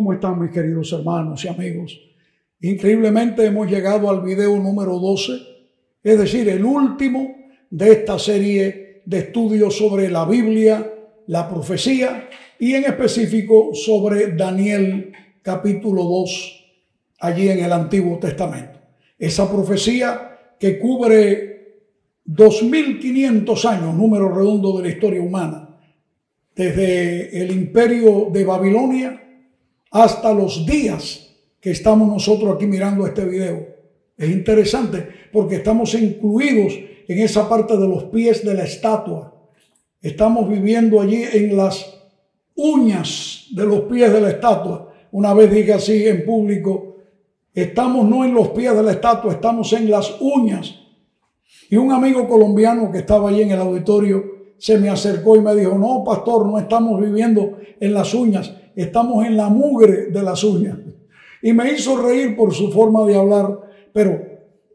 ¿Cómo están mis queridos hermanos y amigos? Increíblemente hemos llegado al video número 12, es decir, el último de esta serie de estudios sobre la Biblia, la profecía y en específico sobre Daniel capítulo 2 allí en el Antiguo Testamento. Esa profecía que cubre 2500 años, número redondo de la historia humana, desde el imperio de Babilonia hasta los días que estamos nosotros aquí mirando este video. Es interesante porque estamos incluidos en esa parte de los pies de la estatua. Estamos viviendo allí en las uñas de los pies de la estatua. Una vez dije así en público, estamos no en los pies de la estatua, estamos en las uñas. Y un amigo colombiano que estaba allí en el auditorio se me acercó y me dijo, no, pastor, no estamos viviendo en las uñas, estamos en la mugre de las uñas. Y me hizo reír por su forma de hablar, pero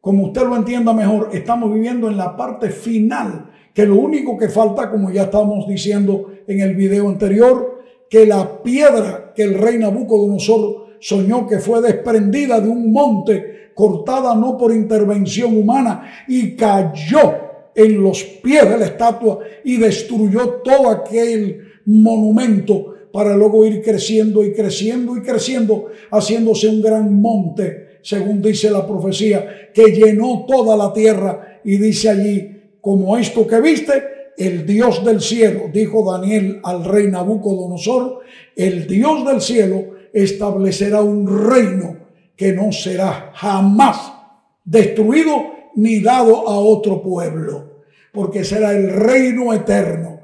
como usted lo entienda mejor, estamos viviendo en la parte final, que lo único que falta, como ya estamos diciendo en el video anterior, que la piedra que el rey Nabucodonosor soñó que fue desprendida de un monte, cortada no por intervención humana, y cayó en los pies de la estatua y destruyó todo aquel monumento para luego ir creciendo y creciendo y creciendo, haciéndose un gran monte, según dice la profecía, que llenó toda la tierra y dice allí, como esto que viste, el Dios del cielo, dijo Daniel al rey Nabucodonosor, el Dios del cielo establecerá un reino que no será jamás destruido ni dado a otro pueblo, porque será el reino eterno.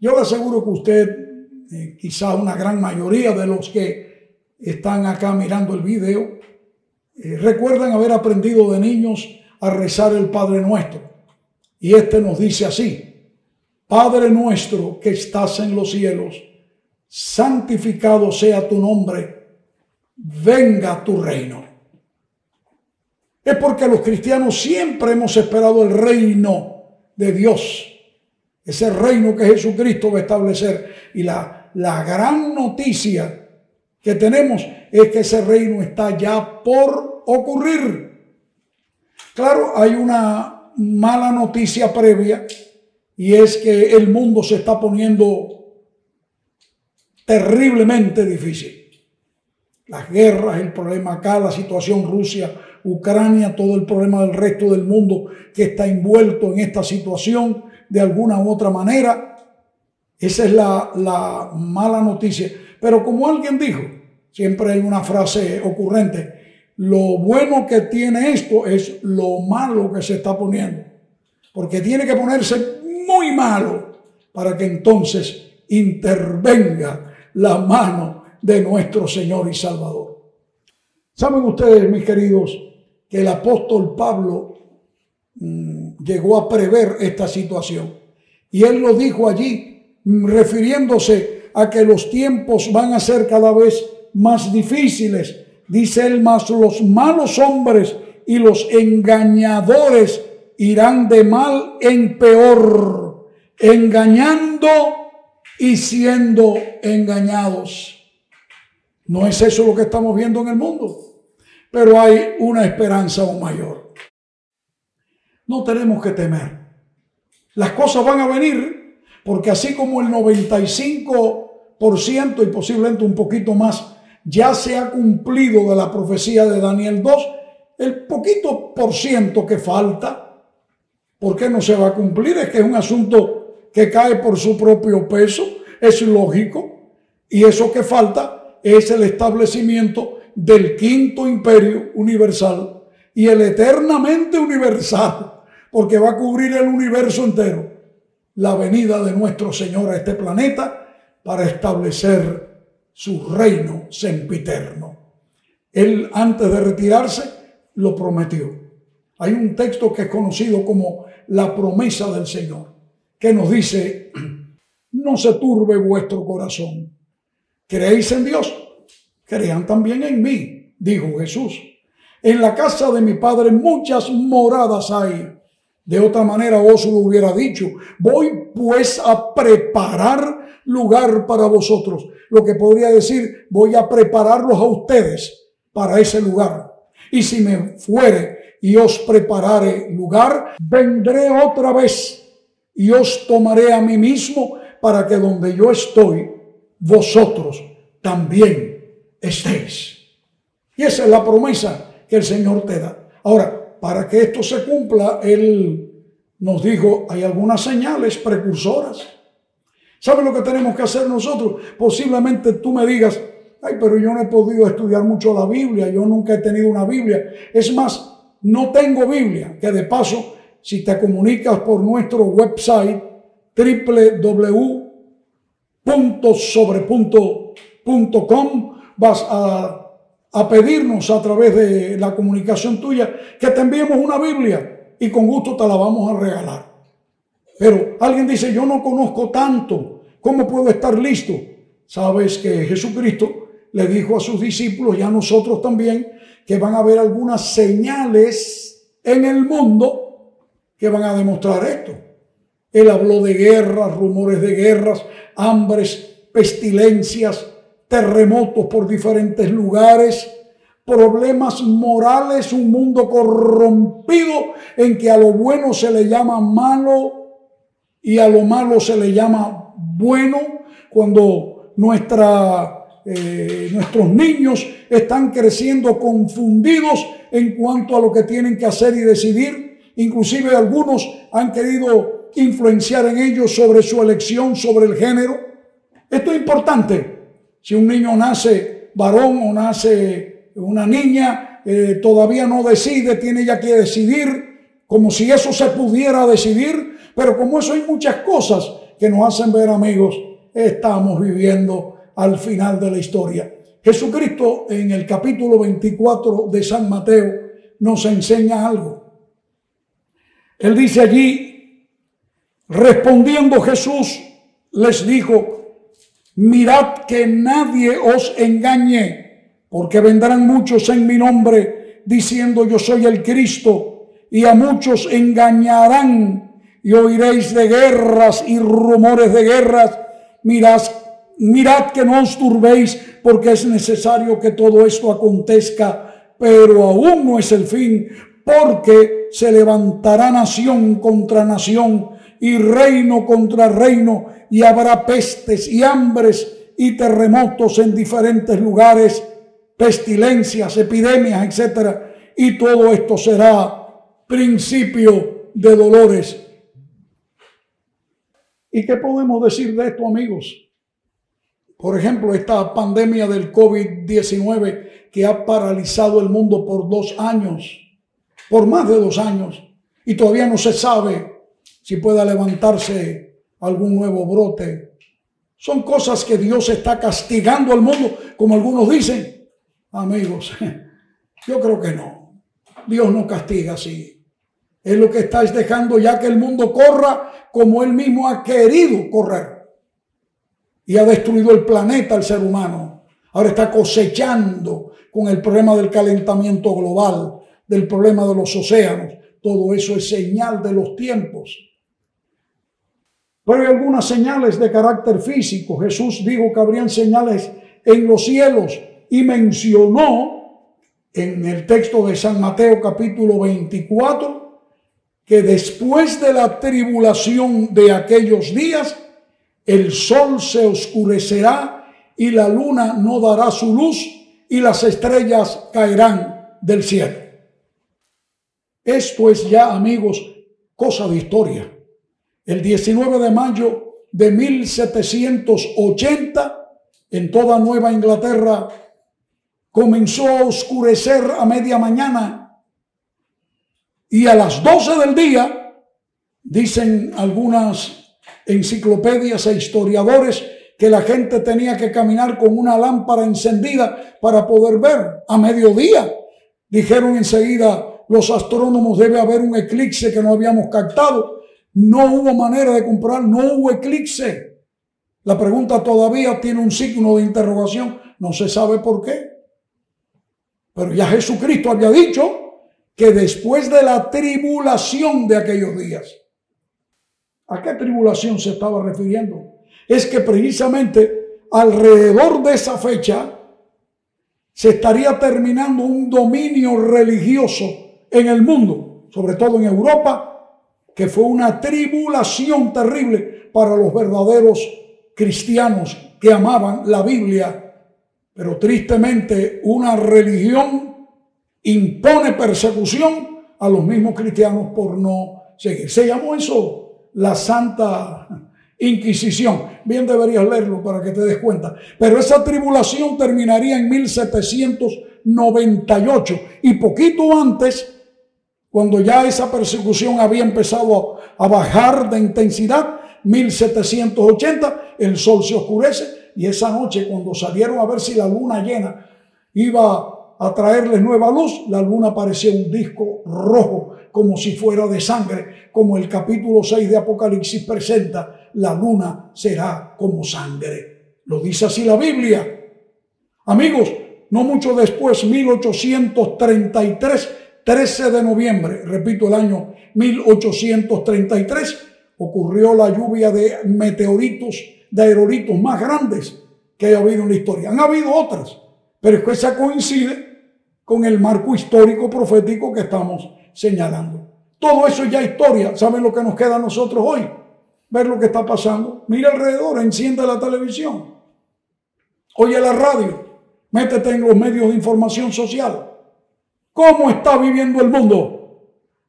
Yo le aseguro que usted eh, quizá una gran mayoría de los que están acá mirando el video, eh, recuerdan haber aprendido de niños a rezar el Padre Nuestro. Y este nos dice así, Padre nuestro que estás en los cielos, santificado sea tu nombre, venga tu reino. Es porque los cristianos siempre hemos esperado el reino de Dios, ese reino que Jesucristo va a establecer. Y la la gran noticia que tenemos es que ese reino está ya por ocurrir. Claro, hay una mala noticia previa y es que el mundo se está poniendo terriblemente difícil. Las guerras, el problema acá, la situación Rusia, Ucrania, todo el problema del resto del mundo que está envuelto en esta situación de alguna u otra manera. Esa es la, mala noticia. Pero como alguien dijo, siempre hay una frase ocurrente, lo bueno que tiene esto es lo malo que se está poniendo. Porque tiene que ponerse muy malo para que entonces intervenga la mano de nuestro Señor y Salvador. Saben ustedes, mis queridos, que el apóstol Pablo mm, llegó a prever esta situación. Y él lo dijo allí refiriéndose a que los tiempos van a ser cada vez más difíciles. Dice él, más los malos hombres y los engañadores irán de mal en peor, engañando y siendo engañados. No es eso lo que estamos viendo en el mundo, pero hay una esperanza aún mayor. No tenemos que temer. Las cosas van a venir porque así como el 95% y posiblemente un poquito más ya se ha cumplido de la profecía de Daniel 2, el poquito por ciento que falta, ¿por qué no se va a cumplir? Es que es un asunto que cae por su propio peso, es lógico, y eso que falta es el establecimiento del quinto imperio universal y el eternamente universal, porque va a cubrir el universo entero la venida de nuestro Señor a este planeta para establecer su reino sempiterno. Él antes de retirarse lo prometió. Hay un texto que es conocido como la promesa del Señor, que nos dice, no se turbe vuestro corazón. ¿Creéis en Dios? Crean también en mí, dijo Jesús. En la casa de mi Padre muchas moradas hay. De otra manera os lo hubiera dicho, voy pues a preparar lugar para vosotros. Lo que podría decir, voy a prepararlos a ustedes para ese lugar. Y si me fuere y os preparare lugar, vendré otra vez y os tomaré a mí mismo para que donde yo estoy, vosotros también estéis. Y esa es la promesa que el Señor te da. Ahora, para que esto se cumpla, Él nos dijo, hay algunas señales precursoras. ¿Sabe lo que tenemos que hacer nosotros? Posiblemente tú me digas, ay, pero yo no he podido estudiar mucho la Biblia, yo nunca he tenido una Biblia. Es más, no tengo Biblia, que de paso, si te comunicas por nuestro website www.sobre.com, vas a, a pedirnos a través de la comunicación tuya que te enviemos una Biblia y con gusto te la vamos a regalar. Pero alguien dice, yo no conozco tanto, ¿cómo puedo estar listo? Sabes que Jesucristo le dijo a sus discípulos y a nosotros también que van a haber algunas señales en el mundo que van a demostrar esto. Él habló de guerras, rumores de guerras, hambres, pestilencias, terremotos por diferentes lugares, problemas morales, un mundo corrompido en que a lo bueno se le llama malo y a lo malo se le llama bueno, cuando eh, nuestros niños están creciendo confundidos en cuanto a lo que tienen que hacer y decidir. Inclusive algunos han querido influenciar en ellos sobre su elección, sobre el género. Esto es importante. Si un niño nace varón o nace una niña, eh, todavía no decide, tiene ya que decidir, como si eso se pudiera decidir. Pero como eso hay muchas cosas que nos hacen ver amigos, estamos viviendo al final de la historia. Jesucristo en el capítulo 24 de San Mateo nos enseña algo. Él dice allí, respondiendo Jesús, les dijo, mirad que nadie os engañe, porque vendrán muchos en mi nombre diciendo yo soy el Cristo, y a muchos engañarán, y oiréis de guerras y rumores de guerras. Mirad mirad que no os turbéis, porque es necesario que todo esto acontezca, pero aún no es el fin, porque se levantará nación contra nación y reino contra reino, y habrá pestes y hambres y terremotos en diferentes lugares, pestilencias, epidemias, etc. Y todo esto será principio de dolores. ¿Y qué podemos decir de esto, amigos? Por ejemplo, esta pandemia del COVID-19 que ha paralizado el mundo por dos años, por más de dos años, y todavía no se sabe si pueda levantarse algún nuevo brote. Son cosas que Dios está castigando al mundo, como algunos dicen. Amigos, yo creo que no. Dios no castiga así. Es lo que está dejando ya que el mundo corra como él mismo ha querido correr y ha destruido el planeta el ser humano. Ahora está cosechando con el problema del calentamiento global, del problema de los océanos. Todo eso es señal de los tiempos. Pero algunas señales de carácter físico. Jesús dijo que habrían señales en los cielos y mencionó en el texto de San Mateo capítulo 24 que después de la tribulación de aquellos días el sol se oscurecerá y la luna no dará su luz y las estrellas caerán del cielo. Esto es ya, amigos, cosa de historia. El 19 de mayo de 1780, en toda Nueva Inglaterra, comenzó a oscurecer a media mañana y a las 12 del día, dicen algunas enciclopedias e historiadores que la gente tenía que caminar con una lámpara encendida para poder ver a mediodía. Dijeron enseguida los astrónomos debe haber un eclipse que no habíamos captado. No hubo manera de comprar, no hubo eclipse. La pregunta todavía tiene un signo de interrogación, no se sabe por qué. Pero ya Jesucristo había dicho que después de la tribulación de aquellos días, ¿A qué tribulación se estaba refiriendo? es que precisamente alrededor de esa fecha se estaría terminando un dominio religioso en el mundo, sobre todo en Europa, que fue una tribulación terrible para los verdaderos cristianos que amaban la Biblia. Pero tristemente una religión impone persecución a los mismos cristianos por no seguir. Se llamó eso la Santa Inquisición. Bien deberías leerlo para que te des cuenta. Pero esa tribulación terminaría en 1798 y poquito antes cuando ya esa persecución había empezado a bajar de intensidad, 1780, el sol se oscurece y esa noche cuando salieron a ver si la luna llena iba a traerles nueva luz, la luna apareció un disco rojo como si fuera de sangre, como el capítulo 6 de Apocalipsis presenta, la luna será como sangre. Lo dice así la Biblia. Amigos, no mucho después, 1833, 13 de noviembre, repito, el año 1833, ocurrió la lluvia de meteoritos, de aerolitos más grandes que haya habido en la historia. Han habido otras, pero es que esa coincide con el marco histórico profético que estamos señalando. Todo eso ya historia. ¿Saben lo que nos queda a nosotros hoy? Ver lo que está pasando. Mira alrededor, enciende la televisión. Oye la radio. Métete en los medios de información social. ¿Cómo está viviendo el mundo?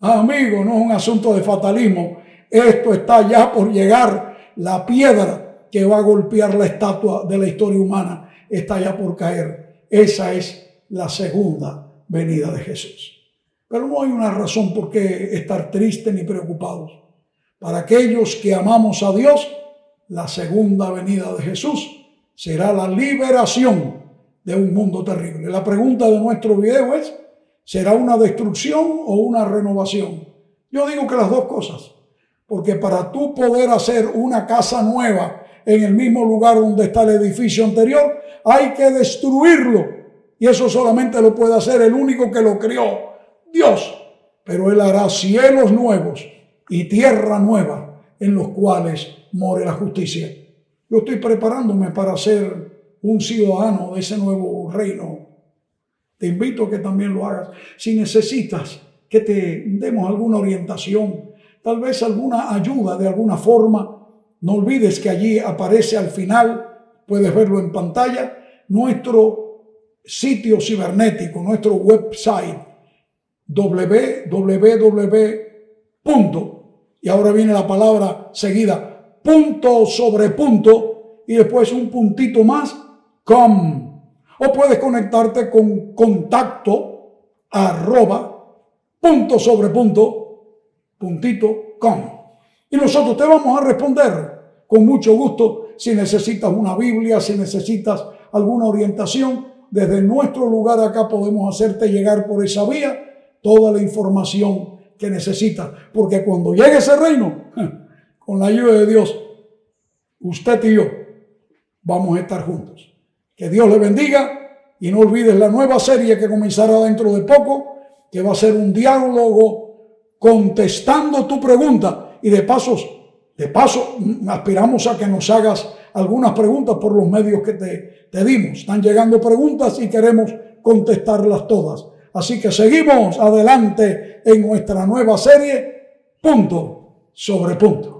Amigo, no es un asunto de fatalismo. Esto está ya por llegar. La piedra que va a golpear la estatua de la historia humana está ya por caer. Esa es la segunda venida de Jesús. Pero no hay una razón por qué estar tristes ni preocupados. Para aquellos que amamos a Dios, la segunda venida de Jesús será la liberación de un mundo terrible. La pregunta de nuestro video es, ¿Será una destrucción o una renovación? Yo digo que las dos cosas, porque para tú poder hacer una casa nueva en el mismo lugar donde está el edificio anterior, hay que destruirlo. Y eso solamente lo puede hacer el único que lo creó, Dios. Pero Él hará cielos nuevos y tierra nueva en los cuales more la justicia. Yo estoy preparándome para ser un ciudadano de ese nuevo reino te invito a que también lo hagas. Si necesitas que te demos alguna orientación, tal vez alguna ayuda de alguna forma, no olvides que allí aparece al final, puedes verlo en pantalla, nuestro sitio cibernético, nuestro website www. y ahora viene la palabra seguida, punto sobre punto y después un puntito más, com o puedes conectarte con contacto arroba punto sobre punto puntito com. Y nosotros te vamos a responder con mucho gusto si necesitas una Biblia, si necesitas alguna orientación. Desde nuestro lugar acá podemos hacerte llegar por esa vía toda la información que necesitas. Porque cuando llegue ese reino, con la ayuda de Dios, usted y yo vamos a estar juntos. Que Dios le bendiga y no olvides la nueva serie que comenzará dentro de poco, que va a ser un diálogo contestando tu pregunta y de pasos, de paso aspiramos a que nos hagas algunas preguntas por los medios que te, te dimos. Están llegando preguntas y queremos contestarlas todas. Así que seguimos adelante en nuestra nueva serie, punto sobre punto.